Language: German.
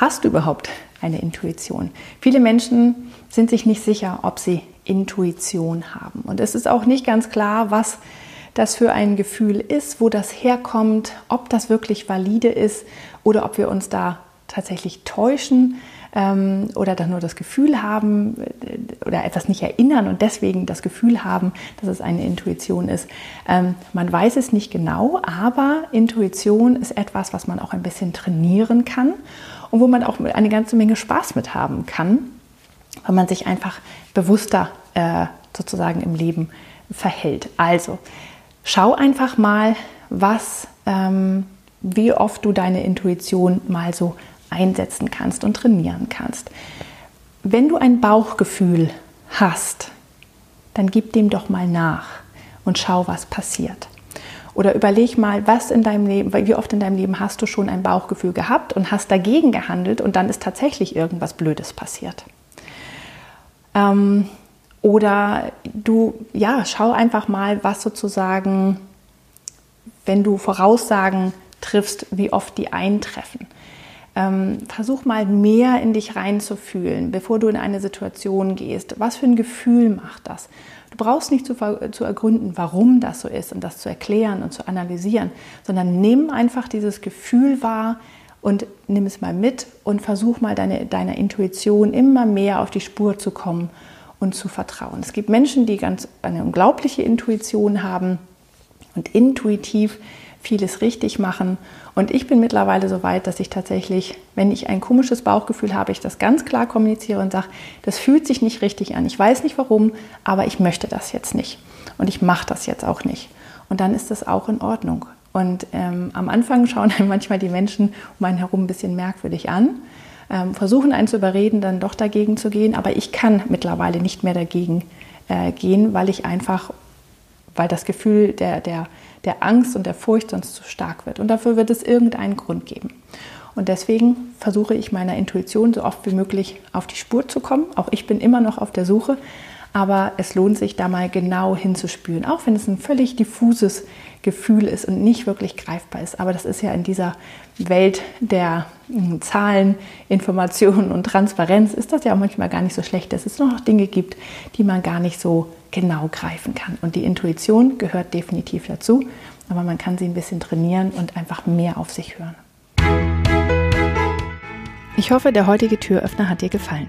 Hast du überhaupt eine Intuition? Viele Menschen sind sich nicht sicher, ob sie Intuition haben. Und es ist auch nicht ganz klar, was das für ein Gefühl ist, wo das herkommt, ob das wirklich valide ist oder ob wir uns da tatsächlich täuschen ähm, oder dann nur das Gefühl haben äh, oder etwas nicht erinnern und deswegen das Gefühl haben, dass es eine Intuition ist. Ähm, man weiß es nicht genau, aber Intuition ist etwas, was man auch ein bisschen trainieren kann und wo man auch eine ganze Menge Spaß mit haben kann, weil man sich einfach bewusster äh, sozusagen im Leben verhält. Also schau einfach mal, was, ähm, wie oft du deine Intuition mal so einsetzen kannst und trainieren kannst. Wenn du ein Bauchgefühl hast, dann gib dem doch mal nach und schau, was passiert. Oder überleg mal, was in deinem Leben, wie oft in deinem Leben hast du schon ein Bauchgefühl gehabt und hast dagegen gehandelt und dann ist tatsächlich irgendwas Blödes passiert. Ähm, oder du, ja, schau einfach mal, was sozusagen, wenn du Voraussagen triffst, wie oft die eintreffen. Ähm, versuch mal mehr in dich reinzufühlen, bevor du in eine Situation gehst. Was für ein Gefühl macht das? Du brauchst nicht zu, zu ergründen, warum das so ist und das zu erklären und zu analysieren, sondern nimm einfach dieses Gefühl wahr und nimm es mal mit und versuch mal deine, deiner Intuition immer mehr auf die Spur zu kommen und zu vertrauen. Es gibt Menschen, die ganz eine unglaubliche Intuition haben und intuitiv vieles richtig machen. Und ich bin mittlerweile so weit, dass ich tatsächlich, wenn ich ein komisches Bauchgefühl habe, ich das ganz klar kommuniziere und sage, das fühlt sich nicht richtig an. Ich weiß nicht warum, aber ich möchte das jetzt nicht. Und ich mache das jetzt auch nicht. Und dann ist das auch in Ordnung. Und ähm, am Anfang schauen dann manchmal die Menschen um einen herum ein bisschen merkwürdig an, ähm, versuchen einen zu überreden, dann doch dagegen zu gehen. Aber ich kann mittlerweile nicht mehr dagegen äh, gehen, weil ich einfach, weil das Gefühl der, der, der Angst und der Furcht sonst zu stark wird. Und dafür wird es irgendeinen Grund geben. Und deswegen versuche ich meiner Intuition so oft wie möglich auf die Spur zu kommen. Auch ich bin immer noch auf der Suche, aber es lohnt sich da mal genau hinzuspüren, auch wenn es ein völlig diffuses Gefühl ist und nicht wirklich greifbar ist. Aber das ist ja in dieser Welt der hm, Zahlen, Informationen und Transparenz, ist das ja auch manchmal gar nicht so schlecht, dass es noch Dinge gibt, die man gar nicht so genau greifen kann. Und die Intuition gehört definitiv dazu, aber man kann sie ein bisschen trainieren und einfach mehr auf sich hören. Ich hoffe, der heutige Türöffner hat dir gefallen.